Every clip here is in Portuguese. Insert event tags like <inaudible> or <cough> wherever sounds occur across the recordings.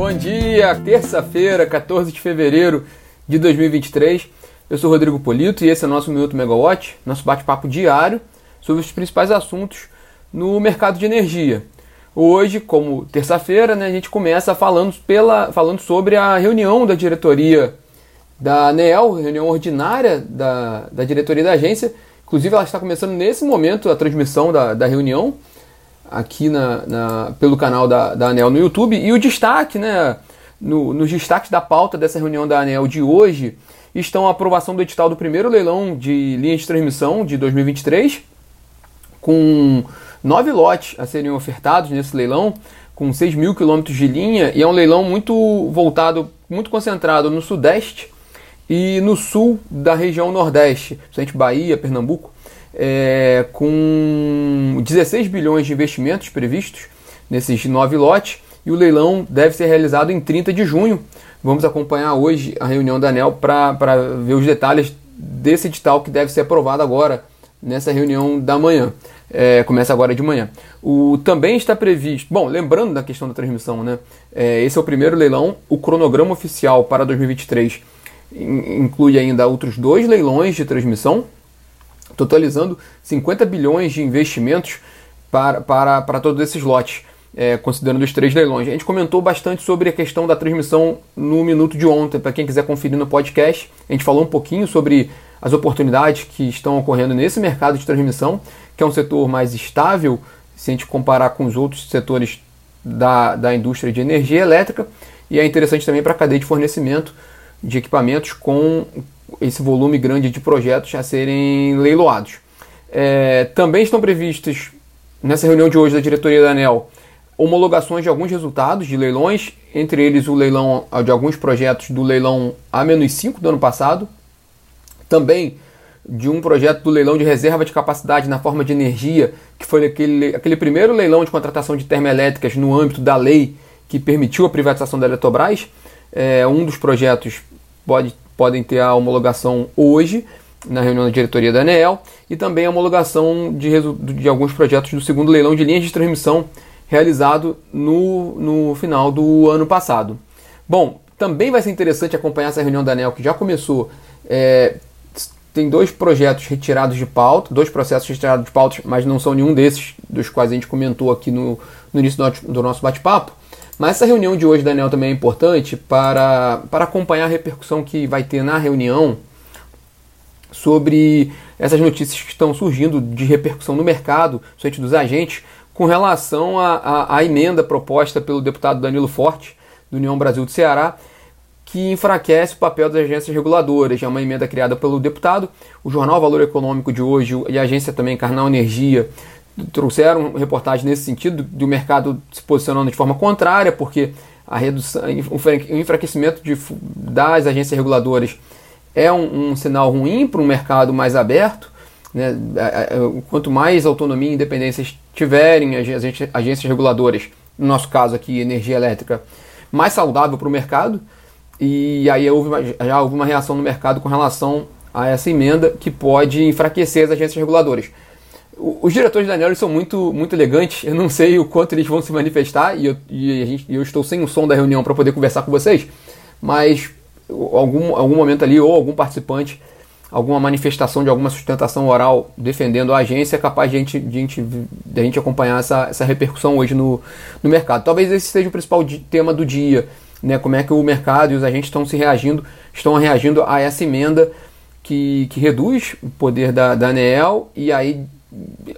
Bom dia, terça-feira, 14 de fevereiro de 2023. Eu sou Rodrigo Polito e esse é o nosso Minuto Megawatt, nosso bate-papo diário sobre os principais assuntos no mercado de energia. Hoje, como terça-feira, né, a gente começa falando, pela, falando sobre a reunião da diretoria da ANEEL, reunião ordinária da, da diretoria da agência. Inclusive, ela está começando nesse momento a transmissão da, da reunião aqui na, na, pelo canal da, da ANEL no YouTube. E o destaque, né, no, nos destaques da pauta dessa reunião da ANEL de hoje, estão a aprovação do edital do primeiro leilão de linhas de transmissão de 2023, com nove lotes a serem ofertados nesse leilão, com 6 mil quilômetros de linha, e é um leilão muito voltado, muito concentrado no sudeste e no sul da região nordeste, principalmente Bahia, Pernambuco, é, com 16 bilhões de investimentos previstos nesses nove lotes e o leilão deve ser realizado em 30 de junho. Vamos acompanhar hoje a reunião da ANEL para ver os detalhes desse edital que deve ser aprovado agora nessa reunião da manhã. É, começa agora de manhã. O, também está previsto. Bom, lembrando da questão da transmissão, né? É, esse é o primeiro leilão. O cronograma oficial para 2023 inclui ainda outros dois leilões de transmissão totalizando 50 bilhões de investimentos para, para, para todos esses lotes, é, considerando os três leilões. A gente comentou bastante sobre a questão da transmissão no minuto de ontem, para quem quiser conferir no podcast. A gente falou um pouquinho sobre as oportunidades que estão ocorrendo nesse mercado de transmissão, que é um setor mais estável, se a gente comparar com os outros setores da, da indústria de energia elétrica, e é interessante também para a cadeia de fornecimento de equipamentos com esse volume grande de projetos a serem leiloados. É, também estão previstas, nessa reunião de hoje da diretoria da ANEL, homologações de alguns resultados de leilões, entre eles o leilão de alguns projetos do leilão A-5 do ano passado, também de um projeto do leilão de reserva de capacidade na forma de energia, que foi aquele, aquele primeiro leilão de contratação de termoelétricas no âmbito da lei que permitiu a privatização da Eletrobras. É, um dos projetos pode podem ter a homologação hoje, na reunião da diretoria da ANEEL, e também a homologação de, de alguns projetos do segundo leilão de linhas de transmissão realizado no, no final do ano passado. Bom, também vai ser interessante acompanhar essa reunião da ANEL que já começou. É, tem dois projetos retirados de pauta, dois processos retirados de pauta, mas não são nenhum desses dos quais a gente comentou aqui no, no início do, do nosso bate-papo. Mas essa reunião de hoje, Daniel, também é importante para, para acompanhar a repercussão que vai ter na reunião sobre essas notícias que estão surgindo de repercussão no mercado, frente dos agentes, com relação à emenda proposta pelo deputado Danilo Forte, do União Brasil do Ceará, que enfraquece o papel das agências reguladoras. É uma emenda criada pelo deputado. O jornal Valor Econômico de hoje e a agência também Carnal Energia trouxeram reportagem nesse sentido, do mercado se posicionando de forma contrária, porque a redução, o enfraquecimento de, das agências reguladoras é um, um sinal ruim para um mercado mais aberto. Né? Quanto mais autonomia e independência tiverem as agências reguladoras, no nosso caso aqui, energia elétrica, mais saudável para o mercado. E aí houve uma, já houve uma reação no mercado com relação a essa emenda que pode enfraquecer as agências reguladoras os diretores da Anel são muito, muito elegantes. Eu não sei o quanto eles vão se manifestar e eu, e gente, eu estou sem o som da reunião para poder conversar com vocês. Mas algum, algum momento ali, ou algum participante, alguma manifestação de alguma sustentação oral defendendo a agência é capaz de a gente, de a gente, de a gente acompanhar essa, essa repercussão hoje no, no mercado. Talvez esse seja o principal tema do dia. Né, como é que o mercado e os agentes estão se reagindo, estão reagindo a essa emenda que, que reduz o poder da, da ANEEL e aí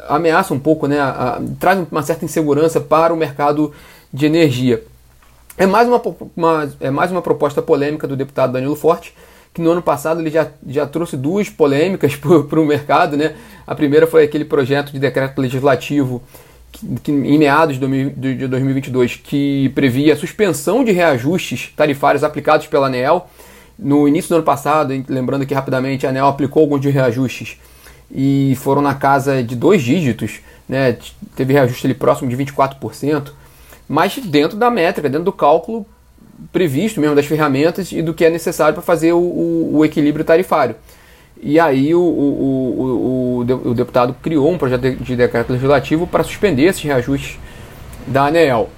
ameaça um pouco, né, a, a, traz uma certa insegurança para o mercado de energia. É mais uma, uma, é mais uma proposta polêmica do deputado Danilo Forte, que no ano passado ele já, já trouxe duas polêmicas <laughs> para o mercado. Né? A primeira foi aquele projeto de decreto legislativo que, que, em meados de 2022 que previa a suspensão de reajustes tarifários aplicados pela ANEEL. No início do ano passado, lembrando aqui rapidamente, a ANEEL aplicou alguns reajustes e foram na casa de dois dígitos, né? teve reajuste ali próximo de 24%, mas dentro da métrica, dentro do cálculo previsto mesmo das ferramentas e do que é necessário para fazer o, o, o, equilíbrio tarifário. E aí o, o, o, deputado criou um projeto de decreto legislativo para suspender esses reajustes da ANEEL.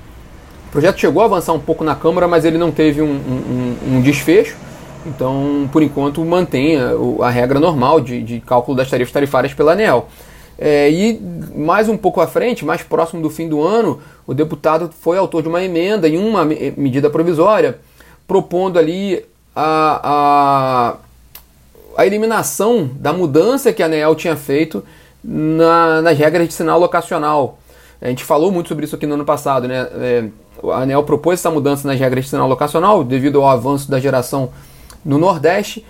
projeto chegou a avançar um pouco na Câmara, mas ele não teve um, um, um desfecho. Então, por enquanto, mantém a, regra normal de, de, cálculo das tarifas tarifárias pela ANEL. É, e mais um pouco à frente, mais próximo do fim do ano, o deputado foi autor de uma emenda em uma medida provisória, propondo ali a, a, a eliminação da mudança que a ANEL tinha feito na, nas regras de sinal locacional. A gente falou muito sobre isso aqui no ano passado, né? É, a ANEL propôs essa mudança nas regras de sinal locacional devido ao avanço da geração no Nordeste.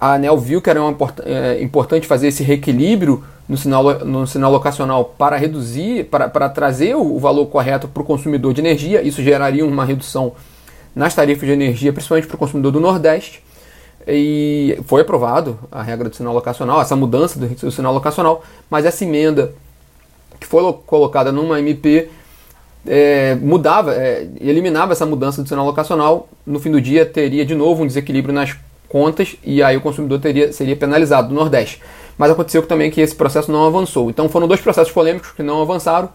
A ANEL viu que era uma, é, importante fazer esse reequilíbrio no sinal, no sinal locacional para reduzir, para, para trazer o, valor correto para o consumidor de energia. Isso geraria uma redução nas tarifas de energia, principalmente para o consumidor do Nordeste. E foi aprovado a regra do sinal locacional, essa mudança do, do sinal locacional, mas essa emenda que foi colocada numa MP é, mudava, é, eliminava essa mudança do sinal locacional, no fim do dia teria de novo um desequilíbrio nas contas e aí o consumidor teria, seria penalizado no Nordeste. Mas aconteceu também que esse processo não avançou. Então foram dois processos polêmicos que não avançaram.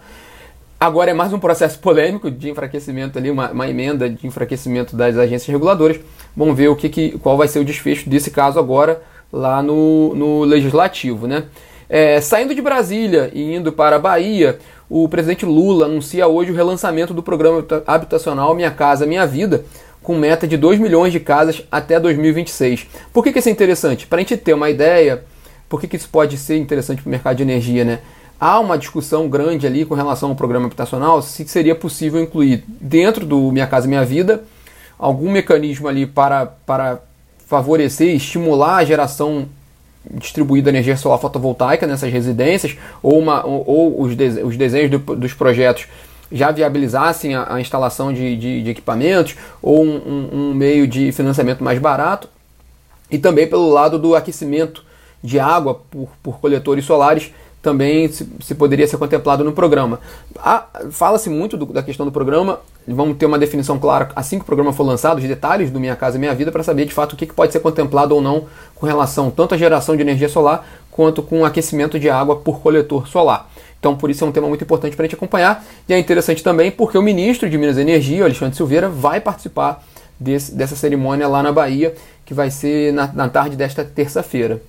Agora é mais um processo polêmico de enfraquecimento ali, uma, uma emenda de enfraquecimento das agências reguladoras. Vamos ver o que, que, qual vai ser o desfecho desse caso agora lá no, no legislativo, né? É, saindo de Brasília e indo para a Bahia, o presidente Lula anuncia hoje o relançamento do programa habitacional Minha Casa Minha Vida, com meta de 2 milhões de casas até 2026. Por que, que isso é interessante? Para a gente ter uma ideia, por que, que isso pode ser interessante para o mercado de energia, né? Há uma discussão grande ali com relação ao programa habitacional se seria possível incluir dentro do Minha Casa Minha Vida algum mecanismo ali para, para favorecer e estimular a geração distribuída energia solar fotovoltaica nessas residências, ou, uma, ou, ou os, de, os desenhos do, dos projetos já viabilizassem a, a instalação de, de, de, equipamentos, ou um, um, um meio de financiamento mais barato, e também pelo lado do aquecimento de água por, por coletores solares também se, se, poderia ser contemplado no programa. Fala-se muito do, da questão do programa, vamos ter uma definição clara assim que o programa for lançado, os detalhes do Minha Casa Minha Vida, para saber de fato o que, que, pode ser contemplado ou não com relação tanto à geração de energia solar quanto com o aquecimento de água por coletor solar. Então, por isso é um tema muito importante para a gente acompanhar. E é interessante também porque o ministro de Minas e Energia, Alexandre Silveira, vai participar desse, dessa cerimônia lá na Bahia, que vai ser na, na tarde desta terça-feira.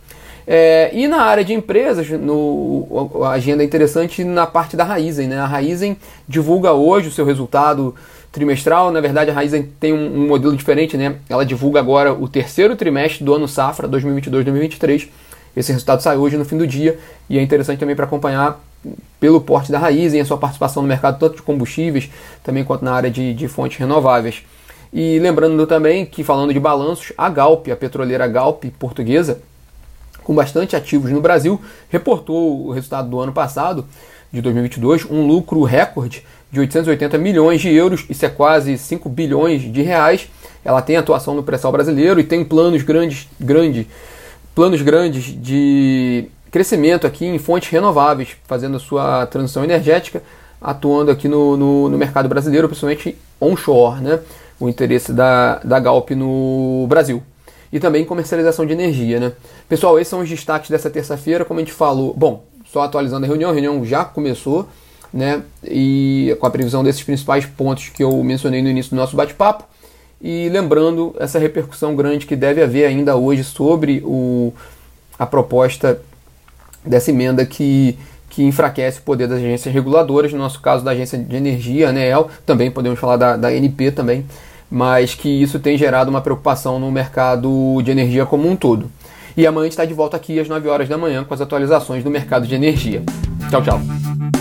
É, e na área de empresas, no, a agenda é interessante na parte da Raizen. Né? A Raizen divulga hoje o seu resultado trimestral. Na verdade, a Raizen tem um, um, modelo diferente. Né? Ela divulga agora o terceiro trimestre do ano safra 2022-2023. Esse resultado sai hoje no fim do dia e é interessante também para acompanhar pelo porte da Raizen, a sua participação no mercado tanto de combustíveis também quanto na área de, de fontes renováveis. E lembrando também que falando de balanços, a Galp, a petroleira Galp portuguesa, com bastante ativos no Brasil, reportou o resultado do ano passado, de 2022, um lucro recorde de 880 milhões de euros, isso é quase 5 bilhões de reais. Ela tem atuação no pré-sal brasileiro e tem planos grandes, grande, planos grandes de crescimento aqui em fontes renováveis, fazendo a sua transição energética, atuando aqui no, no, no mercado brasileiro, principalmente onshore, né? o interesse da, da Galp no Brasil e também comercialização de energia. Né? Pessoal, esses são os destaques dessa terça-feira, como a gente falou. Bom, só atualizando a reunião, a reunião já começou, né? E com a previsão desses principais pontos que eu mencionei no início do nosso bate-papo. E lembrando essa repercussão grande que deve haver ainda hoje sobre o, a proposta dessa emenda que, que enfraquece o poder das agências reguladoras, no nosso caso da Agência de Energia, ANEEL, também podemos falar da, da NP também, mas que isso tem gerado uma preocupação no mercado de energia como um todo. E amanhã está de volta aqui às 9 horas da manhã com as atualizações do mercado de energia. Tchau, tchau.